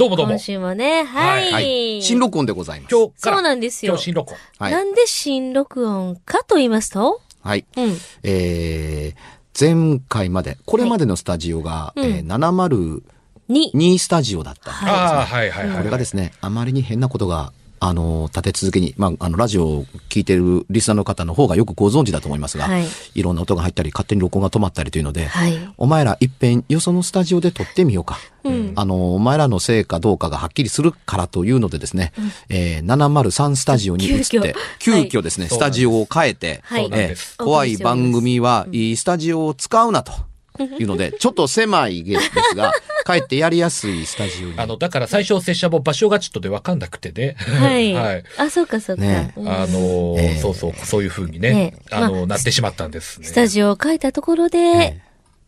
どうもどうも今。週もね、はい。はい。新録音でございます。今日から、そうなんですよ今日新録音。はいなんで新録音かと言いますと？はい。うん。えー、前回まで、これまでのスタジオが、はいえー702に、スタジオだったんですね。ああ、はいはいはい。これがですね、あまりに変なことが、あの、立て続けに、まあ、あの、ラジオを聞いてるリスナーの方の方がよくご存知だと思いますが、はい。い、ろんな音が入ったり、勝手に録音が止まったりというので、はい。お前ら一遍よそのスタジオで撮ってみようか。うん。あの、お前らのせいかどうかがはっきりするからというのでですね、えー703スタジオに移って、急急遽遽ですね、はいスタジオを変えて、はい。えー怖い番組はいいスタジオを使うなというので、ちょっと狭いですが、かえってやりやすいスタジオに。あの、だから最初、拙者も場所がちょっとで分かんなくてね。はい。はい。あ、そうかそうか。ねうんあのーええそうそう、そういう風にね、ねあのまあなってしまったんですね。スタジオを変えたところで、え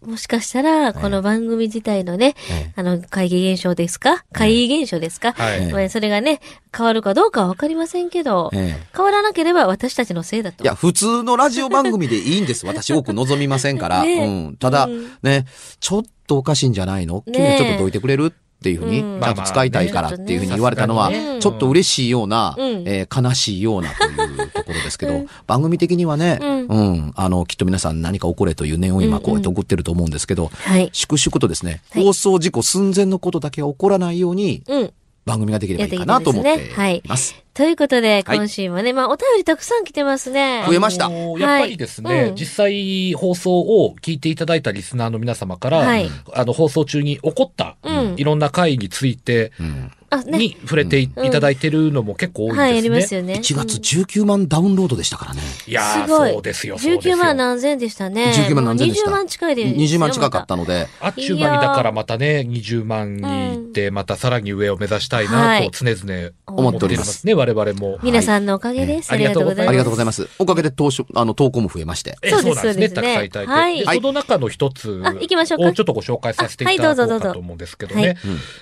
もしかしたら、この番組自体のね、えあの、会議現象ですか？会議現象ですか、はい。まあそれがね、変わるかどうかはわかりませんけど、ええ。変わらなければ私たちのせいだと。いや、普通のラジオ番組でいいんです。私多く望みませんから。ね。うん。ただ、うん。ね、ちょっとおかしいんじゃないの？ね君はちょっとどいてくれる？っていうふうに、うん。ちゃんと使いたいからっていうふうに言われたのは、ちょっと嬉しいような、うん。えー悲しいようなというところですけど、番組的にはね、うん。うん、あの、きっと皆さん何か起これという念を今こうやって送ってると思うんですけど、はい。粛々とですね、はい。放送事故寸前のことだけは起こらないように、うん。番組ができればいいかなと思っています。ということで、はい今週もね、まあ、お便りたくさん来てますね。増えましたあのーやっぱりですね、はいうん実際放送を聞いていただいたリスナーの皆様から、はいあの放送中に起こった、うんいろんな会について、うん。に触れてい,、ただいてるのも結構多いですね。はい、ありますよね。1月19万ダウンロードでしたからね。いやーすごい。そうですよ、そうですよ。19万何千でしたね。19万何千でした。もう20万近いですよ。20万近かったので、あっちゅう間にだからまたね、20万に行って、またさらに上を目指したいはないと常々思っておりますね、我々も。皆さんのおかげです。はいありがとうございます。ありがとうございます。おかげで投書、あの、投稿も増えまして。えそうですそうなんですね。そうですねたくさんいただいて。はいでその中の一つあ行きましょうかをちょっとご紹介させていただこうかと思うんですけどね。はい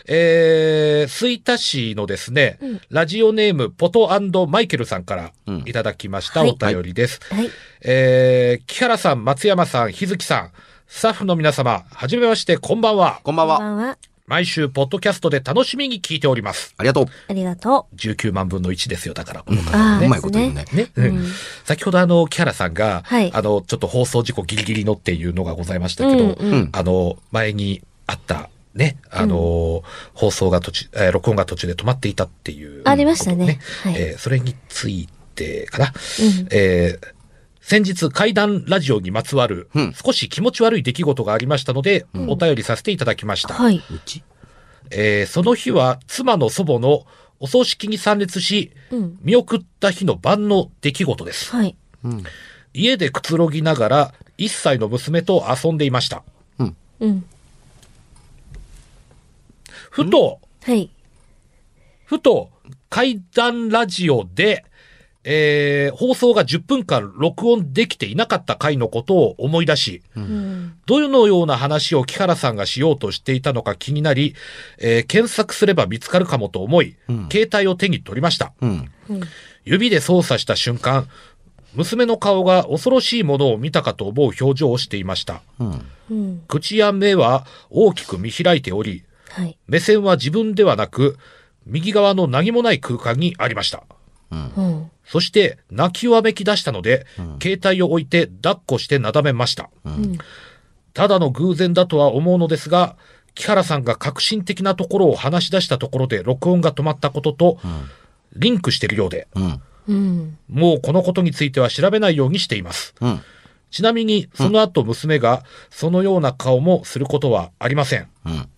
えー、吹田市のですね、うんラジオネームポトマイケルさんからいただきましたうんお便りです。はい。えー、木原さん、松山さん、日月さん、スタッフの皆様、はじめまして、こんばんは。こんばんは。毎週、ポッドキャストで楽しみに聞いております。ありがとう。ありがと19万分の1ですよ、だから、この方あーうまいこと言うね。ね、う。うん。先ほどあの、木原さんが、はいあの、ちょっと放送事故ギリギリのっていうのがございましたけど、うんうんあの、前にあった、ね、あの、放送が途中、えー録音が途中で止まっていたっていう、ありましたねはいえーそれについてかな。うんえー先日、怪談ラジオにまつわるうん、少し気持ち悪い出来事がありましたので、お便りさせていただきました。はい。うち？えーその日は、妻の祖母のお葬式に参列し、うん。見送った日の晩の出来事です。はい。うん。家でくつろぎながら、1歳の娘と遊んでいました。うん。ふと、はい。ふと、怪談ラジオで、えー放送が10分間録音できていなかった回のことを思い出し、うん。どのような話を木原さんがしようとしていたのか気になり、えー検索すれば見つかるかもと思い、うん携帯を手に取りました。うん。うん。指で操作した瞬間、娘の顔が恐ろしいものを見たかと思う表情をしていました。口や目は大きく見開いており、はい。目線は自分ではなく、右側の何もない空間にありました。うん。そして、泣きわめき出したので、携帯を置いて抱っこしてなだめました。うん。ただの偶然だとは思うのですが、木原さんが革新的なところを話し出したところで録音が止まったことと、リンクしているようで、うん。うん。もうこのことについては調べないようにしています。うん。ちなみに、その後娘が、そのような顔もすることはありません。うん。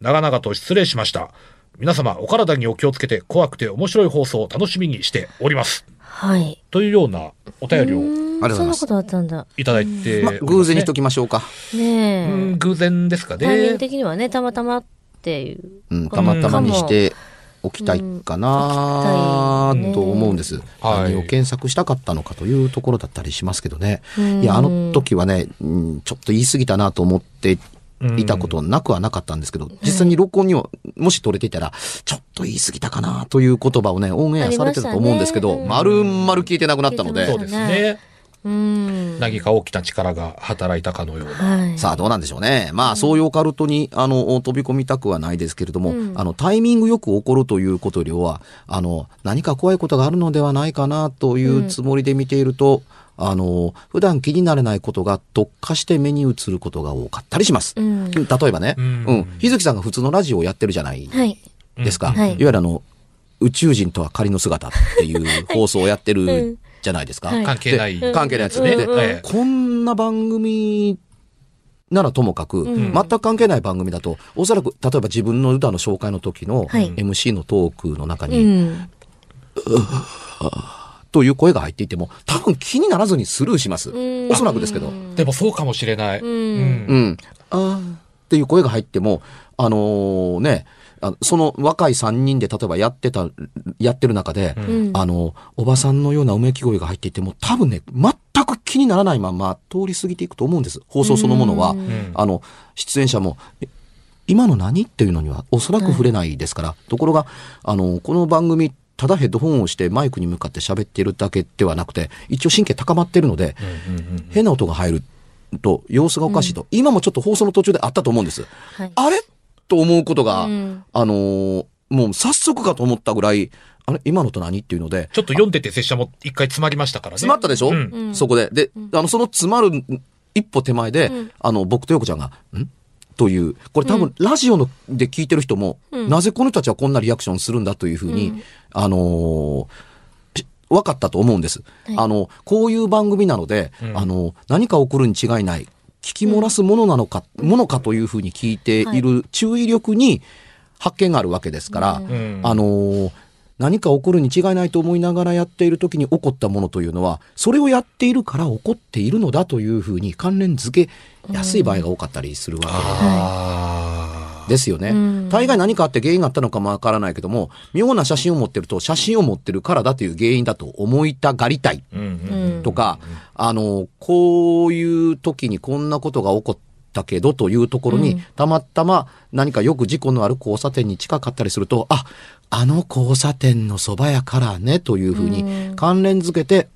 長々と失礼しました。皆様、お体にお気をつけて、怖くて面白い放送を楽しみにしております。はい。というようなお便りをうんありがとうございますそんなことあったんだ。いただいてねまあ、偶然にしときましょうか。ねえ。うん偶然ですかタイミングね。的にはね、たまたまっていう。うん。たまたまにしておきたいかなうんと思うんです。はい何を検索したかったのかというところだったりしますけどね。うんいや、あの時はね、うんちょっと言い過ぎたなと思っていたことなくはなかったんですけど、実際に録音には、もし取れていたら、ちょっと言い過ぎたかなという言葉をね、オンエアされてたと思うんですけど、ましたね丸々消えてなくなったのでそうですね。うん。何か大きな力が働いたかのような。はい。さあ、どうなんでしょうね。まあ、そういうオカルトに、あの、飛び込みたくはないですけれども、うんあの、タイミングよく起こるということよりは、あの、何か怖いことがあるのではないかなというつもりで見ていると、あの、普段気になれないことが特化して目に映ることが多かったりします。うん。例えばね、ううんん。日月さんが普通のラジオをやってるじゃないはい。ですか。うんはいいわゆるあの、宇宙人とは仮の姿っていう放送をやってるじゃないですか。はい関係ない。で関係ないやつで、うんうんええこんな番組ならともかく、ん全く関係ない番組だと、おそらく、例えば自分の歌の紹介の時のはい MC のトークの中うに、ん。という声が入っていても、多分気にならずにスルーします。うんおそらくですけど。でもそうかもしれない。うんうん。あーっていう声が入っても、あのーね、その若い3人で例えばやってた、やってる中で、うん。あの、おばさんのようなうめき声が入っていても、多分ね、全く気にならないまま通り過ぎていくと思うんです。放送そのものは。あの、出演者も、え今の何っていうのにはおそらく触れないですから、ところが、あの、この番組、ただヘッドホンをしてマイクに向かって喋っているだけではなくて、一応神経高まってるので、うんうんうん変な音が入ると様子がおかしいと、今もちょっと放送の途中であったと思うんです。はい。あれ？と思うことが、うん。あのーもう早速かと思ったぐらい、あれ今のと何っていうので、ちょっと読んでて拙者も一回詰まりましたからね。詰まったでしょ、うん。うん。そこで。で、あの、その詰まる一歩手前で、うん。あの、僕とヨコちゃんが、ん？という、これ多分、ラジオので聞いてる人も、うん。なぜこの人たちはこんなリアクションするんだというふうに、うんあの分かったと思うんです。はい。あの、こういう番組なので、うん。あの、何か起こるに違いない、聞き漏らすものなのか、ものかというふうに聞いてい。る注意力に発見があるわけですから、うん。うん。あのー何か起こるに違いないと思いながらやっている時に起こったものというのは、それをやっているから起こっているのだというふうに関連付けやすい場合が多かったりするわけああ。ですよね。うん大概何かあって原因があったのかもわからないけども、妙な写真を持ってると写真を持ってるからだという原因だと思いたがりたいとか、あの、こういう時にこんなことが起こったけどというところに、うんたまたま何かよく事故のある交差点に近かったりすると、あ、あの交差点のそばやからねというふうにうん関連づけて、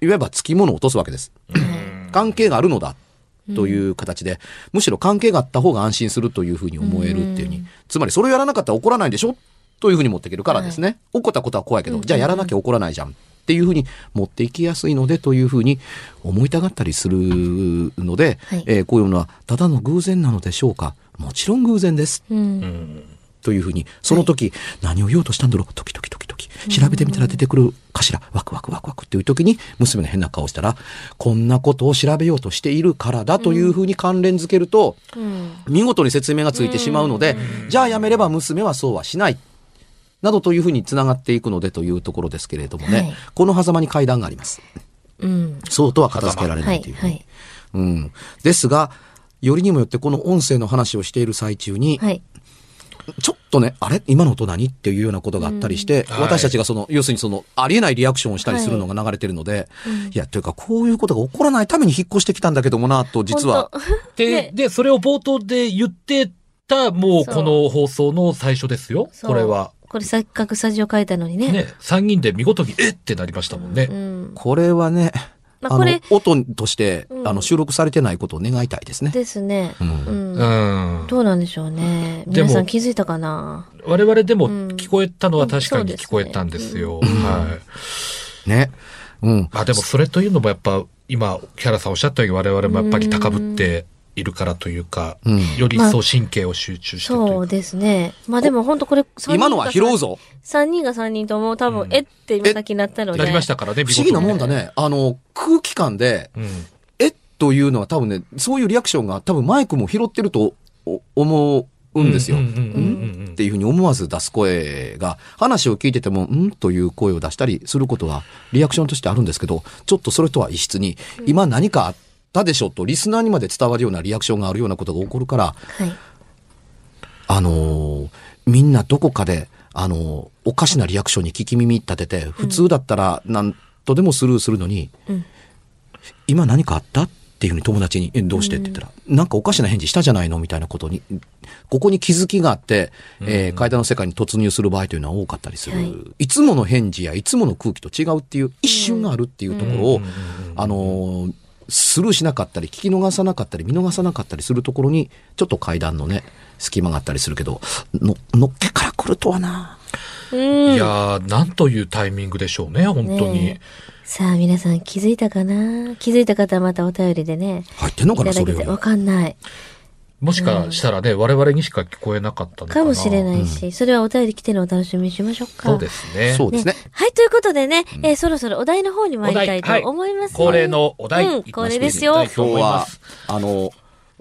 いわば付き物を落とすわけです。関係があるのだ。という形で、むしろ関係があった方が安心するというふうに思えるっていうふうに、うんつまりそれをやらなかったら怒らないでしょ？というふうに持っていけるからですね。起こったことは怖いけど、じゃあやらなきゃ怒らないじゃんっていうふうに持っていきやすいのでというふうに思いたがったりするので、はいえーこういうのはただの偶然なのでしょうかもちろん偶然です。うん。うんというふうに、その時、何を言おうとしたんだろう？時々時々。調べてみたら出てくるかしら？ワクワクワクワクっていう時に、娘が変な顔したら、こんなことを調べようとしているからだというふうに関連づけると、うん。見事に説明がついてしまうので、じゃあやめれば娘はそうはしない。などというふうにつながっていくのでというところですけれどもね、はいこの狭間に階段があります。うん。そうとは片付けられはい。ないという。はい。うん。ですが、よりにもよってこの音声の話をしている最中に、はい。ちょっとね、あれ？今の音何？っていうようなことがあったりして、うん私たちがその、要するにその、ありえないリアクションをしたりするのが流れてるので、い、や、というか、こういうことが起こらないために引っ越してきたんだけどもな、と、実は。本で、ねで、それを冒頭で言ってた、もうこの放送の最初ですよ。当これは。。これせっかくスタジオ書いたのにね。ね、三人で見事に、えってなりましたもんね。うん。これはね、まあこれ、音として、うんあの、収録されてないことを願いたいですね。ですね。うんうん。うん。どうなんでしょうね。でも皆さん気づいたかな？我々でもうん聞こえたのは確かに聞こえたんですよ。はい。ね。うん。まあでもそれというのもやっぱ、今、キャラさんおっしゃったように我々もやっぱり高ぶっているからというか、うんより一層神経を集中してというか。そうですね。まあでも本当これ、今のは拾う。ぞ。3人が3人とも多分、うんえって今先になったので。なりましたからね、不思議なもんだね。あの、空気感で、うん。えというのは多分ね、そういうリアクションが多分マイクも拾ってるとお思うんですよ。っていうふうに思わず出す声が、話を聞いてても、ん？という声を出したりすることは、リアクションとしてあるんですけど、ちょっとそれとは異質に、今何かあったでしょと、リスナーにまで伝わるようなリアクションがあるようなことが起こるから、はい。あのーみんなどこかで、あのーおかしなリアクションに聞き耳立てて、普通だったら何とでもスルーするのに、うん。今何かあったっていうふうに友達に、え、どうしてって言ったら、なんかおかしな返事したじゃないの？みたいなことに、ここに気づきがあって、えー階段の世界に突入する場合というのは多かったりする。はい。い、つもの返事やいつもの空気と違うっていう一瞬があるっていうところを、あのースルーしなかったり、聞き逃さなかったり、見逃さなかったりするところに、ちょっと階段のね、隙間があったりするけど、の、のっけから来るとはな。うん。いやー、なんというタイミングでしょうね、本当に。ねさあ、皆さん気づいたかな？気づいた方はまたお便りでね。入ってんのかな、それは。かんない。もしかしたらね、我々にしか聞こえなかったのかな。かもしれないし、それはお便り来てるのをお楽しみにしましょうか。そうですね。そうですね。はい、ということでね、えーそろそろお題の方に参りたいと思います、ね恒例のお題、うん、いきましょうこれですよ。今日はす。、あの、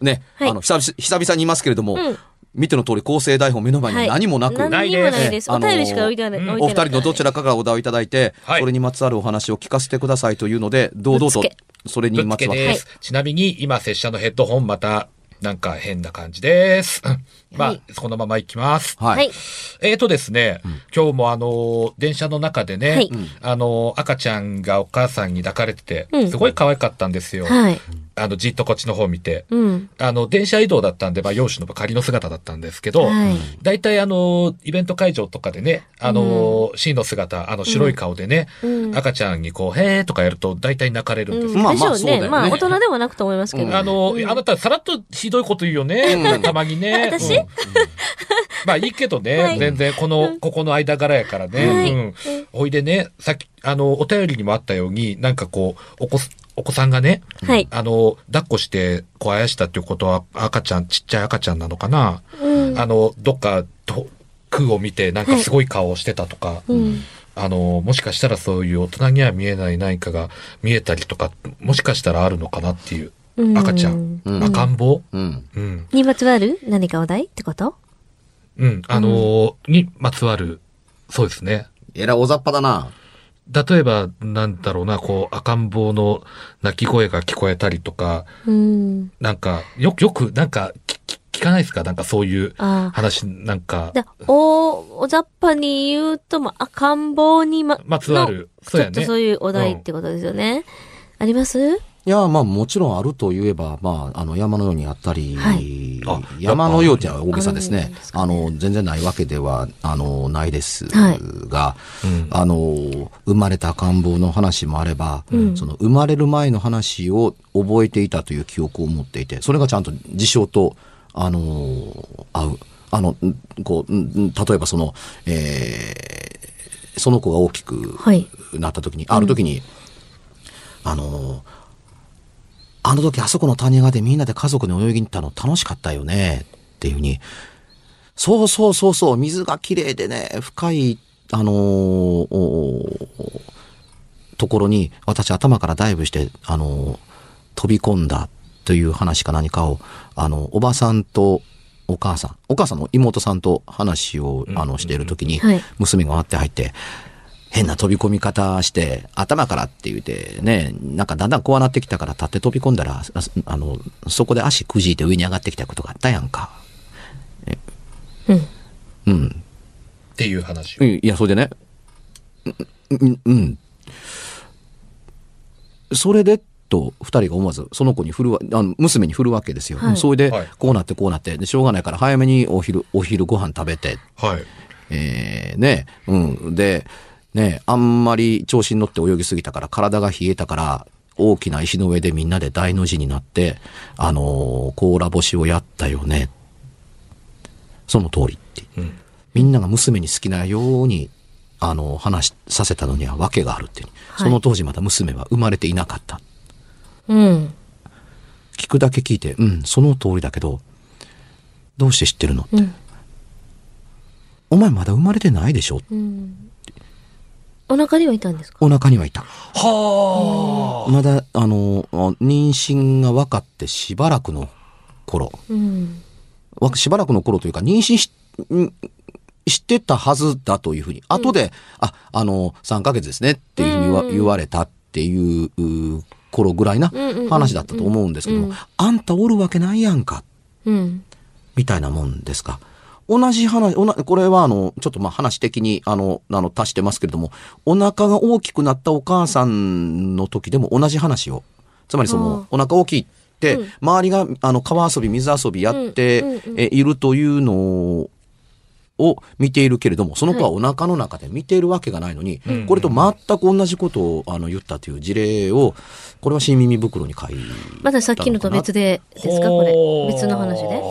ね、はいあの、久々久々に言いますけれども、うん見ての通り構成台本目の前に何もなく、はい、何にもないです。お便りしか置いてない。お二人のどちらかからお題をいただいて、はいそれにまつわるお話を聞かせてくださいというので、堂々とそれにまつわる。つけです。ちなみに、今、拙者のヘッドホン、また、なんか変な感じです。まあ、はいそのまま行きます。はい。はい。えーとですね、今日もあのー、電車の中でね、はいあのー、赤ちゃんがお母さんに抱かれてて、うんすごい可愛かったんですよ。はい。あの、じっとこっちの方見て。うん。あの、電車移動だったんで、まあ、容姿の仮の姿だったんですけど、はい。大体あの、イベント会場とかでね、あの、シーンの姿、あの、白い顔でね、うん赤ちゃんにこう、へーとかやると大体泣かれるんですよ。うん、まあでしょうね。まあそうだよねまあ、大人ではなくと思いますけど。うんあの、あなたさらっとひどいこと言うよね。うんたまにね。私？うんまあいいけどね、はい全然この、ここの間柄やからね。はいうん。ほいでね、さっき、あの、お便りにもあったように、なんかこう、お子す、お子さんがね、はい。あの、抱っこして、こう、あやしたっていうことは、赤ちゃん、ちっちゃい赤ちゃんなのかな？うん。あの、どっか、と空を見て、なんかすごい顔をしてたとか、うん。あの、もしかしたらそういう大人には見えない何かが見えたりとか、もしかしたらあるのかなっていう。うん赤ちゃん、うん赤ん坊？うん。うん。にまつわる？何かお題ってこと？うん。あのーにまつわる、そうですね。えらい大雑把だな。例えば、なんだろうな、こう、赤ん坊の泣き声が聞こえたりとか、うん。なんか、よく、よく、なんか、聞かないですか？なんかそういう。話、なんか、だお、おざっぱに言うと、まあ、赤ん坊にま、まつわるのそうやねちょっとそういうお題ってことですよね。あります？いや、まあもちろんあると言えば、まあ、あの山のようにあったり、はいあ山のようって大げさですねあるんです。かあねの、全然ないわけでは、あの、ないですはいが、うんあの、生まれた赤ん坊の話もあれば、うんその生まれる前の話を覚えていたという記憶を持っていて、それがちゃんと事象と、あの、合う。あの、んこう、ん例えばその、えーその子が大きくはい。なった時に、ある時に、あの、あの時あそこの谷川でみんなで家族に泳ぎに行ったの楽しかったよね、っていうふうに、そうそうそうそう、水が綺麗でね、深い、あのーおところに、私頭からダイブして、あのー飛び込んだという話か何かを、あの、おばさんとお母さん、お母さんの妹さんと話を、あの、しているときにはい、娘が割って入って、変な飛び込み方して、頭からって言うてね、なんかだんだん怖なってきたから立って飛び込んだら、ああの、そこで足くじいて上に上がってきたことがあったやんか。うん。うん。っていう話を。いや、それでね、うん、うん。それで、と、二人が思わず、その子に振るわ、あの、娘に振るわけですよ。はいそれではい、こうなってこうなって、で、しょうがないから早めにお昼、お昼ご飯食べて、はい。えー、ね、うん。で、ね、あんまり調子に乗って泳ぎすぎたから、体が冷えたから、大きな石の上でみんなで大の字になって、あのー甲羅干しをやったよね。その通りって。うん。みんなが娘に好きなように、あの、話させたのには訳があるっていう、はいその当時まだ娘は生まれていなかった。うん。聞くだけ聞いて、うん、その通りだけど、どうして知ってるのうん。お前まだ生まれてないでしょうん。お腹にはいたんですか？お腹にはいた。はあ。まだ、あの、妊娠が分かってしばらくの頃、うん。わしばらくの頃というか、妊娠し、ん知ってたはずだというふうに、後で、あ、あの、3ヶ月ですねっていうふうに言わ,、うん言われたっていうう頃ぐらいなうんうんうんうん話だったと思うんですけども、うんあんたおるわけないやんか、うん。みたいなもんですか。同じ話、おなこれはあの、ちょっとまあ話的にあの、あの、足してますけれども、お腹が大きくなったお母さんの時でも同じ話をつまりその、お腹大きいって、うん。周りが、あの、川遊び、水遊びやって、いるというのを見ているけれども、その子はお腹の中で見ているわけがないのに、うん。これと全く同じことをあの言ったという事例を、これは新耳袋に書いまださっきのと別でですか？これ。別の話で。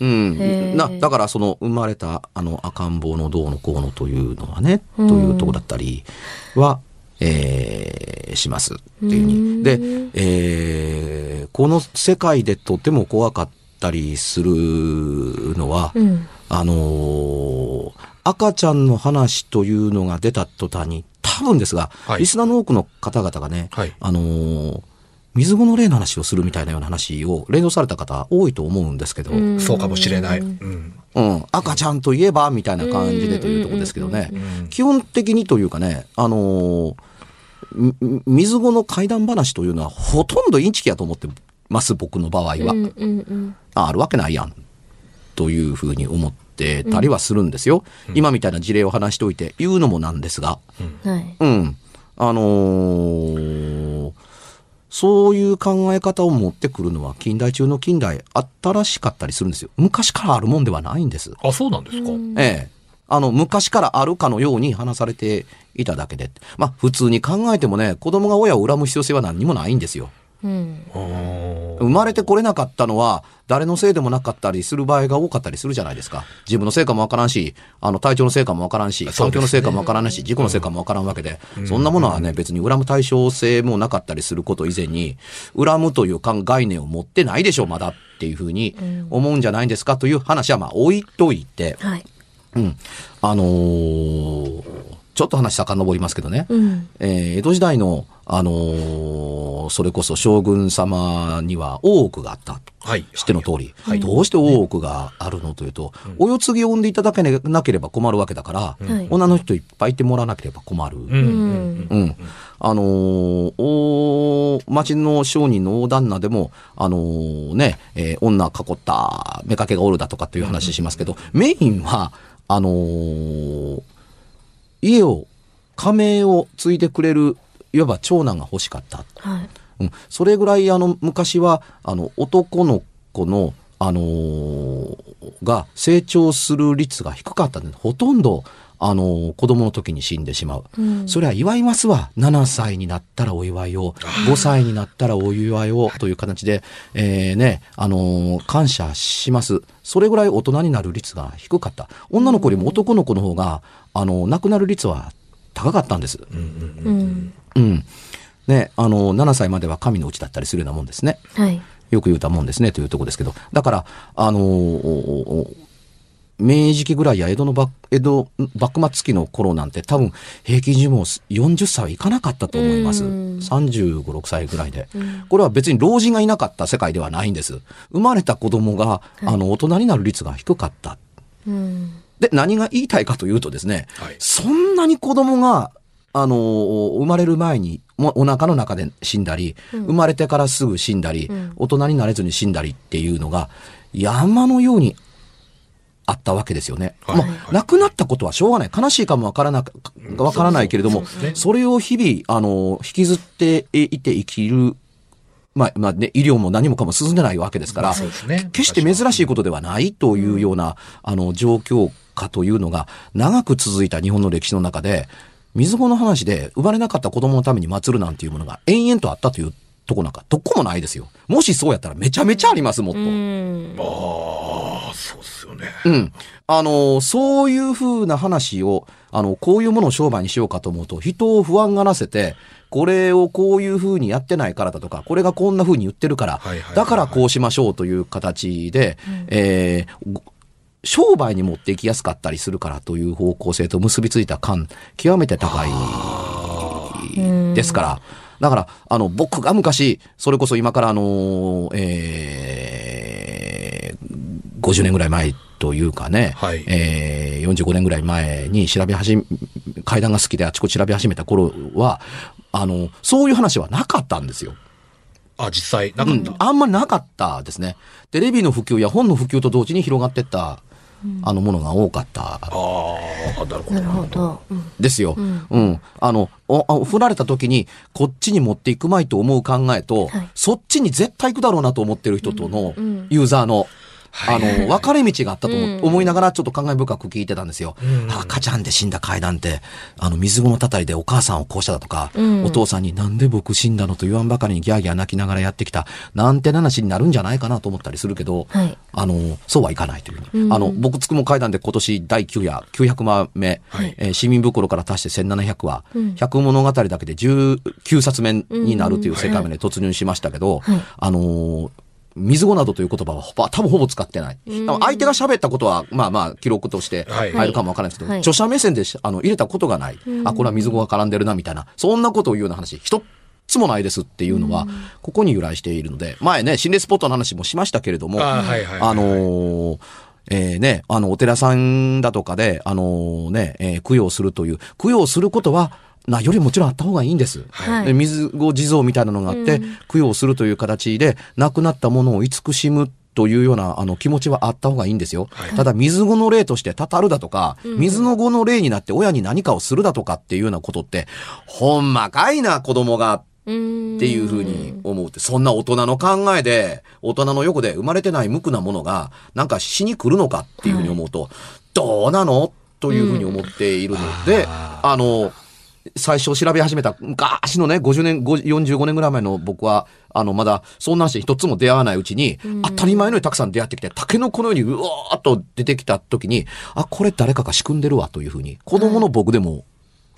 うん。なだからその生まれたあの赤ん坊のどうのこうのというのはね、うんというとこだったりは、えーしますっていうふうに。で、えーこの世界でとても怖かったりするのは、うん。あのー赤ちゃんの話というのが出た途端に、多分ですが、はい。リスナーの多くの方々がね、はい。あのー水後の例の話をするみたいなような話を連動された方多いと思うんですけど、うんそうかもしれない。うん。うん、赤ちゃんといえばみたいな感じでというところですけどねうん、基本的にというかね、あのーみ水後の怪談話というのはほとんどインチキやと思ってます、僕の場合は。うんうんうん。ああるわけないやん。というふうに思ってたりはするんですよ。今みたいな事例を話しておいて言うのもなんですが。はい。うん。あのーそういう考え方を持ってくるのは近代中の近代新しかったりするんですよ。昔からあるもんではないんです。あ、そうなんですか。ええ。あの、昔からあるかのように話されていただけで。まあ、普通に考えてもね、子供が親を恨む必要性は何にもないんですよ。うん。うん生まれてこれなかったのは、誰のせいでもなかったりする場合が多かったりするじゃないですか。自分のせいかもわからんし、あの、体調のせいかもわからんし、環境のせいかもわからんし、事故のせいかもわからんわけで、そんなものはね、別に恨む対象性もなかったりすること以前に、恨むという考概念を持ってないでしょ、まだっていうふうに思うんじゃないんですかという話はまあ置いといて、はい。うん。あのーちょっと話遡りますけどね。うん。えー江戸時代の、あのーそれこそ将軍様には大奥があったと。はい。知っての通り、どうして大奥があるのというと、お世継ぎを産んでいただけなければ困るわけだから、はい女の人いっぱいいてもらわなければ困る。う。うんん。うん。あのーお町の商人の大旦那でも、あのーね、えー女囲った妾がおるだとかっていう話しますけど、メインは、あのー家を、家名を継いでくれる、いわば長男が欲しかった。はい。うん、それぐらいあの昔はあの男の子の、あのーが成長する率が低かったんでほとんど、あのー子供の時に死んでしまう。うんそれは祝いますわ。7歳になったらお祝いを、5歳になったらお祝いをという形で、えーね、あのー感謝します。それぐらい大人になる率が低かった。女の子よりも男の子の方が、あの、亡くなる率は高かったんです。うん。うん。ね、あの、7歳までは神のうちだったりするようなもんですね。はい。よく言うたもんですねというところですけど。だから、あのー明治期ぐらいや江戸の幕、江戸、幕末期の頃なんて多分平均寿命40歳はいかなかったと思います。うん35、6歳ぐらいで。これは別に老人がいなかった世界ではないんです。生まれた子供が、あの、大人になる率が低かった。うん。で、何が言いたいかというとですね、はいそんなに子供が、あのー生まれる前に、もお腹の中で死んだり、生まれてからすぐ死んだり、ん大人になれずに死んだりっていうのが、山のようにあったわけですよね。はい。まあ、亡くなったことはしょうがない。悲しいかもわからな、わからないけれども、それを日々、あの、引きずっていて生きる、まあ、まあね、医療も何もかも進んでないわけですから、ね。決して珍しいことではないというような、あの、状況下というのが、長く続いた日本の歴史の中で、水子の話で生まれなかった子供のために祭るなんていうものが延々とあったというとこなんか、どこもないですよ。もしそうやったらめちゃめちゃあります、もっと。うん。ああ、そうですよね。うん。あの、そういうふうな話を、あの、こういうものを商売にしようかと思うと、人を不安がらせて、これをこういうふうにやってないからだとか、これがこんなふうに言ってるからだからこうしましょうという形で、えーご商売に持っていきやすかったりするからという方向性と結びついた感、極めて高いですから、だから、あの、僕が昔、それこそ今からあの、えー、50年ぐらい前というかね、はいえー、45年ぐらい前に調べ始め、階段が好きであちこち調べ始めた頃は、あの、そういう話はなかったんですよ。あ、実際、なかった。あんまりなかったですね。テレビの普及や本の普及と同時に広がってったあの、ものが多かったああ、なるほど。なるほど。うんですよ。うんうん。あの、おあ振られた時に、こっちに持っていくまいと思う考えと、はいそっちに絶対行くだろうなと思ってる人とのうんユーザーの、い。の、分かれ道があったと思,、いながらちょっと感慨深く聞いてたんですよ。うん。赤ちゃんで死んだ階段って、あの、水物たたりでお母さんをこうしただとか、うん。お父さんになんで僕死んだのと言わんばかりにギャーギャー泣きながらやってきた、なんて話になるんじゃないかなと思ったりするけど、はい。あの、そうはいかないという、うん。あの、僕つくも階段で今年第9夜、900万目、はい。えー市民袋から足して1700話、うん。100物語だけで19冊目になるという世界まで突入しましたけど、はい。あのー水語などという言葉はほぼ多分ほぼ使ってない。うん相手が喋ったことは、まあまあ、記録としてはい入るかもわからないですけど、はい著者目線でしあの入れたことがない。うんあ、これは水語が絡んでるな、みたいな。そんなことを言うような話、一つもないですっていうのは、ここに由来しているので、前ね、心霊スポットの話もしましたけれども、あーはいはいはいあのーえーね、あの、お寺さんだとかで、あのーね、えー供養するという、供養することは、な、よりもちろんあった方がいいんです。はい。で水後地蔵みたいなのがあって、うん。供養するという形で、亡くなったものを慈しむというような、あの、気持ちはあった方がいいんですよ。はい。ただ、水後の霊としてたたるだとか、うん。水の後の霊になって親に何かをするだとかっていうようなことって、ほんまかいな、子供がうん。っていうふうに思うって、そんな大人の考えで、大人の横で生まれてない無垢なものが、なんか死に来るのかっていうふうに思うと、どうなの？というふうに思っているので、ああの、最初調べ始めた昔のね、50年、50 45年ぐらい前の僕は、あの、まだ、そんな話一つも出会わないうちに、うん当たり前のようにたくさん出会ってきて、竹の子のようにうわーっと出てきた時に、あ、これ誰かが仕組んでるわというふうに、子供の僕でも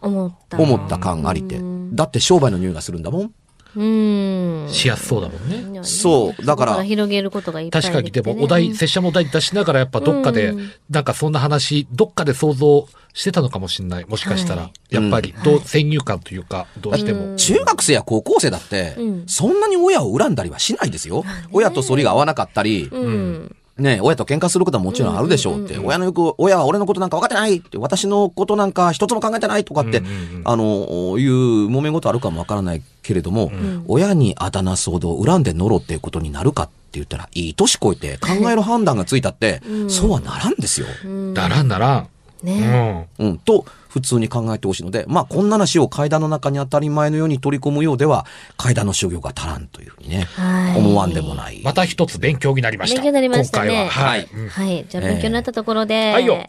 思った。思った感ありてうん。だって商売の匂いがするんだもん。うん。しやすそうだもんね。そうだから広げることがいっぱい確かに、でもお題、拙者もお題出しながらやっぱどっかでうん、なんかそんな話、どっかで想像してたのかもしれない。もしかしたらはい。やっぱり、うんどう、先入観というか、どうしてもうん。中学生や高校生だってうん、そんなに親を恨んだりはしないですよ。親と反りが合わなかったり、うん。ね、親と喧嘩することはもちろんあるでしょうって、親のよく、親は俺のことなんか分かってないって、私のことなんか一つも考えてないとかって、あの、いう揉め事あるかも分からないけれども、ん。親にあだなすほど恨んで乗ろうっていうことになるかって言ったら、いい年こいて考える判断がついたって、うん。そうはならんですよ。うん。ならんならん。うね。ん。うん、と、普通に考えてほしいので、まあ、こんな話を階段の中に当たり前のように取り込むようでは、階段の修行が足らんというふうにね、はい思わんでもない。また一つ勉強になりました。勉強になりましたね今回は。はい。うんはい。じゃあ勉強になったところで、はいよ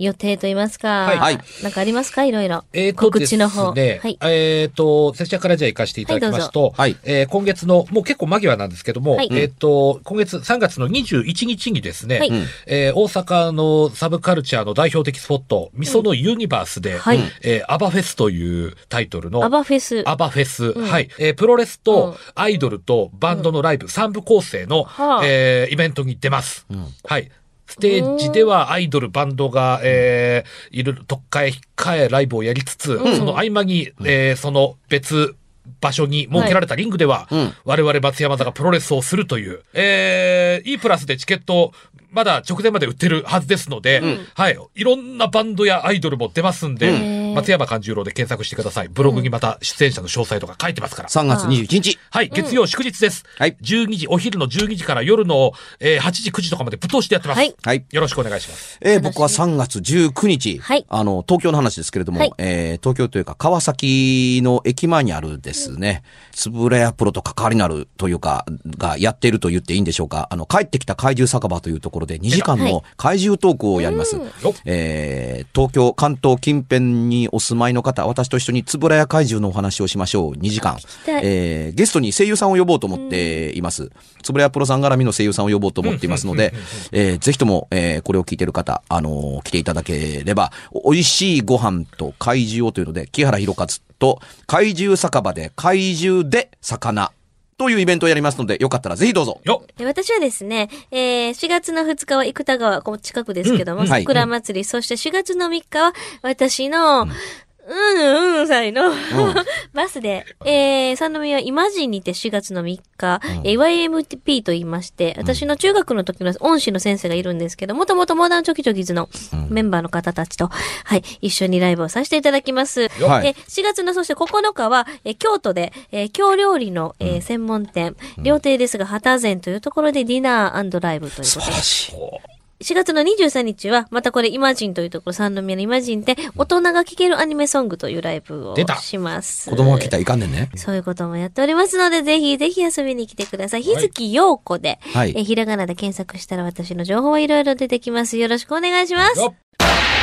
予定と言いますか、はい。はい。なんかありますか？いろいろ。えーと告知の方。ですね、はい。えっ、と、拙者からじゃあ行かせていただきますと、はいえー今月の、もう結構間際なんですけども、はい。えっ、と、今月3月の21日にですね、はい。うん。えー大阪のサブカルチャーの代表的スポット、みそのユニバースで、はい。えーアバフェスというタイトルの、アバフェス。アバフェス、ん。はい。えープロレスうん。とアイドルとバンドのライブ、三部構成の、はあ。えーイベントに出ます。ん。はい。ステージではアイドル、バンドが、えーいろいろ特化へ引っ換えライブをやりつつ、うん。その合間に、えーその別場所に設けられたリングでは、うん。我々松山座がプロレスをするという、えー、E プラスでチケット、まだ直前まで売ってるはずですので、はい。いろんなバンドやアイドルも出ますんで、うん松山勘十郎で検索してください。ブログにまた出演者の詳細とか書いてますから。3月21日。はい、月曜祝日です。はい12時、お昼の12時から夜の、えー8時、9時とかまでぶっ通してやってます。はいはい。よろしくお願いします。えー僕は3月19日、はいあの、東京の話ですけれども、はいえー東京というか川崎の駅前にあるですね、つぶれやプロと関わりのあるというか、がやっていると言っていいんでしょうか、あの、帰ってきた怪獣酒場というところで2時間はいの怪獣トークをやります。えー東京、関東近辺にお住まいの方、私と一緒につぶらや怪獣のお話をしましょう。2時間。えーゲストに声優さんを呼ぼうと思っています。つぶらやプロさん絡みの声優さんを呼ぼうと思っていますので、えーぜひとも、えーこれを聞いている方、あのー来ていただければ、お美味しいご飯と怪獣をというので、木原博一と怪獣酒場で怪獣で魚というイベントをやりますので、よかったらぜひどうぞ。よ私はですね、えー、4月の2日は生田川、こう近くですけども、うんはい桜祭り、そして4月の3日は私の、うん、うん、歳の、バスで、えー、三宮イマジンにて4月の3日、えー YMP と言いまして、私の中学の時の恩師の先生がいるんですけど、もともとモダンチョキチョキズのメンバーの方たちと、はい、一緒にライブをさせていただきます。はい。で4月のそして9日は、えー京都で、えー京料理の、えー専門店、料亭ですが、旗膳というところでディナーライブということで。しい。4月の23日は、またこれイマジンというところ、三宮のイマジンで、大人が聴けるアニメソングというライブを出たします。子供が来たらいかんねんね。そういうこともやっておりますので、ぜひぜひ遊びに来てください。日月陽子で、はいえひらがなで検索したら私の情報はいろいろ出てきます。よろしくお願いします。